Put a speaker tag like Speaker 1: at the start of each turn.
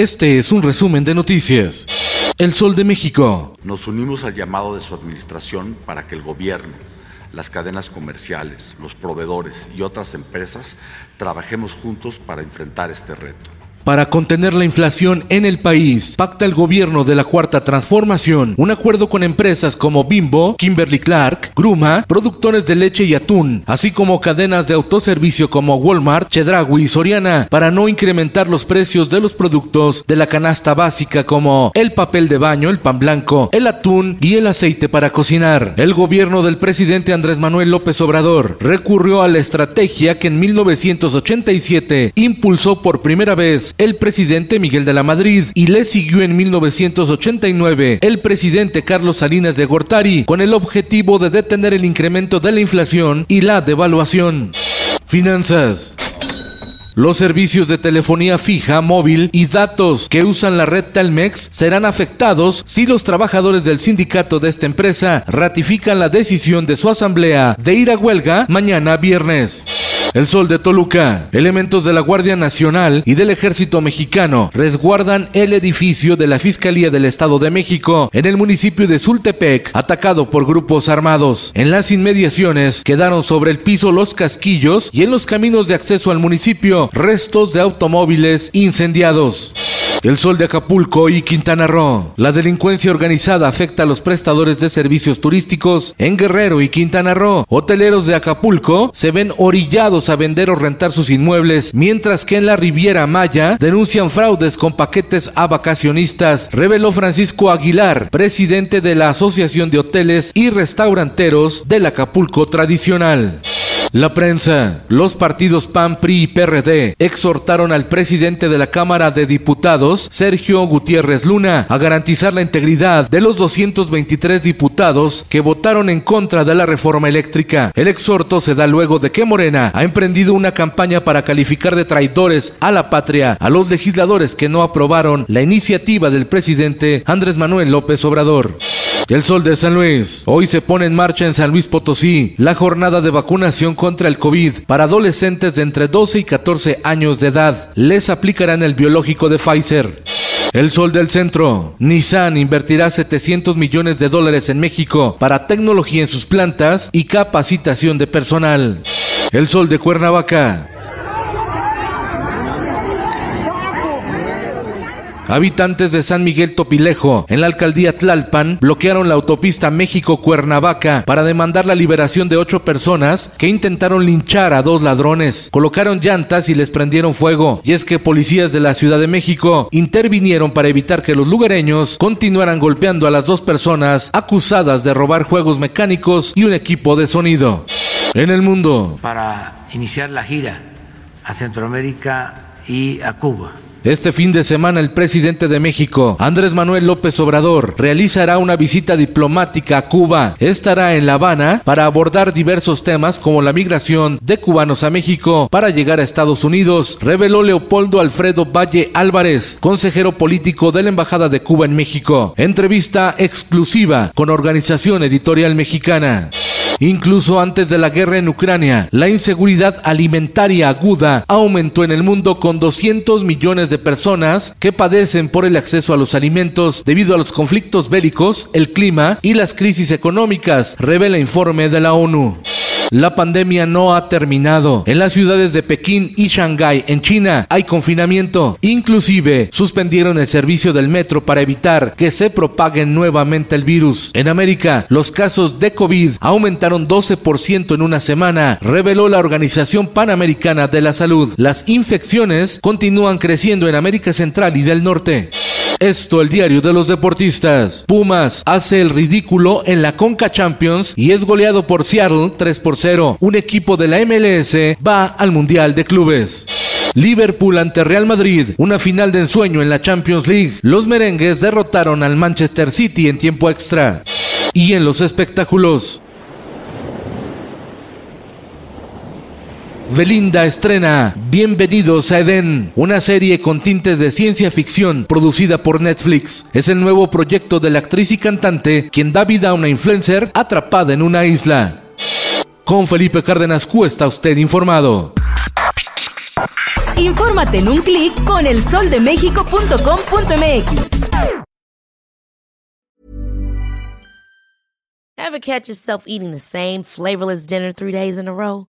Speaker 1: Este es un resumen de noticias. El Sol de México.
Speaker 2: Nos unimos al llamado de su administración para que el gobierno, las cadenas comerciales, los proveedores y otras empresas trabajemos juntos para enfrentar este reto.
Speaker 1: Para contener la inflación en el país, pacta el gobierno de la Cuarta Transformación un acuerdo con empresas como Bimbo, Kimberly Clark, Gruma, productores de leche y atún, así como cadenas de autoservicio como Walmart, Chedraui y Soriana, para no incrementar los precios de los productos de la canasta básica como el papel de baño, el pan blanco, el atún y el aceite para cocinar. El gobierno del presidente Andrés Manuel López Obrador recurrió a la estrategia que en 1987 impulsó por primera vez el presidente Miguel de la Madrid y le siguió en 1989 el presidente Carlos Salinas de Gortari con el objetivo de detener el incremento de la inflación y la devaluación. Finanzas. Los servicios de telefonía fija, móvil y datos que usan la red Telmex serán afectados si los trabajadores del sindicato de esta empresa ratifican la decisión de su asamblea de ir a huelga mañana viernes. El Sol de Toluca. Elementos de la Guardia Nacional y del Ejército Mexicano resguardan el edificio de la Fiscalía del Estado de México en el municipio de Zultepec, atacado por grupos armados. En las inmediaciones quedaron sobre el piso los casquillos y en los caminos de acceso al municipio restos de automóviles incendiados. El Sol de Acapulco y Quintana Roo. La delincuencia organizada afecta a los prestadores de servicios turísticos en Guerrero y Quintana Roo. Hoteleros de Acapulco se ven orillados a vender o rentar sus inmuebles, mientras que en la Riviera Maya denuncian fraudes con paquetes a vacacionistas, reveló Francisco Aguilar, presidente de la Asociación de Hoteles y Restauranteros del Acapulco Tradicional. La prensa, los partidos PAN, PRI y PRD exhortaron al presidente de la Cámara de Diputados, Sergio Gutiérrez Luna, a garantizar la integridad de los 223 diputados que votaron en contra de la reforma eléctrica. El exhorto se da luego de que Morena ha emprendido una campaña para calificar de traidores a la patria a los legisladores que no aprobaron la iniciativa del presidente Andrés Manuel López Obrador. El Sol de San Luis. Hoy se pone en marcha en San Luis Potosí la jornada de vacunación contra el COVID para adolescentes de entre 12 y 14 años de edad. Les aplicarán el biológico de Pfizer. El Sol del Centro. Nissan invertirá 700 millones de dólares en México para tecnología en sus plantas y capacitación de personal. El Sol de Cuernavaca. Habitantes de San Miguel Topilejo, en la alcaldía Tlalpan, bloquearon la autopista México-Cuernavaca para demandar la liberación de ocho personas que intentaron linchar a dos ladrones. Colocaron llantas y les prendieron fuego. Y es que policías de la Ciudad de México intervinieron para evitar que los lugareños continuaran golpeando a las dos personas acusadas de robar juegos mecánicos y un equipo de sonido. En el mundo.
Speaker 3: Para iniciar la gira a Centroamérica y a Cuba.
Speaker 1: Este fin de semana el presidente de México, Andrés Manuel López Obrador, realizará una visita diplomática a Cuba. Estará en La Habana para abordar diversos temas como la migración de cubanos a México para llegar a Estados Unidos, reveló Leopoldo Alfredo Valle Álvarez, consejero político de la Embajada de Cuba en México. Entrevista exclusiva con Organización Editorial Mexicana. Incluso antes de la guerra en Ucrania, la inseguridad alimentaria aguda aumentó en el mundo con 200 millones de personas que padecen por el acceso a los alimentos debido a los conflictos bélicos, el clima y las crisis económicas, revela informe de la ONU. La pandemia no ha terminado. En las ciudades de Pekín y Shanghái, en China, hay confinamiento. Inclusive, suspendieron el servicio del metro para evitar que se propague nuevamente el virus. En América, los casos de COVID aumentaron 12% en una semana, reveló la Organización Panamericana de la Salud. Las infecciones continúan creciendo en América Central y del Norte. Esto el diario de los deportistas. Pumas hace el ridículo en la Conca Champions y es goleado por Seattle 3 por 0. Un equipo de la MLS va al Mundial de Clubes. Liverpool ante Real Madrid, una final de ensueño en la Champions League. Los merengues derrotaron al Manchester City en tiempo extra. Y en los espectáculos, Belinda estrena Bienvenidos a Eden, una serie con tintes de ciencia ficción producida por Netflix. Es el nuevo proyecto de la actriz y cantante quien da vida a una influencer atrapada en una isla. Con Felipe Cárdenas Cuesta usted informado.
Speaker 4: Infórmate en un clic con elsoldemexico.com.mx.
Speaker 5: Ever catch yourself eating the same flavorless dinner three days in a row?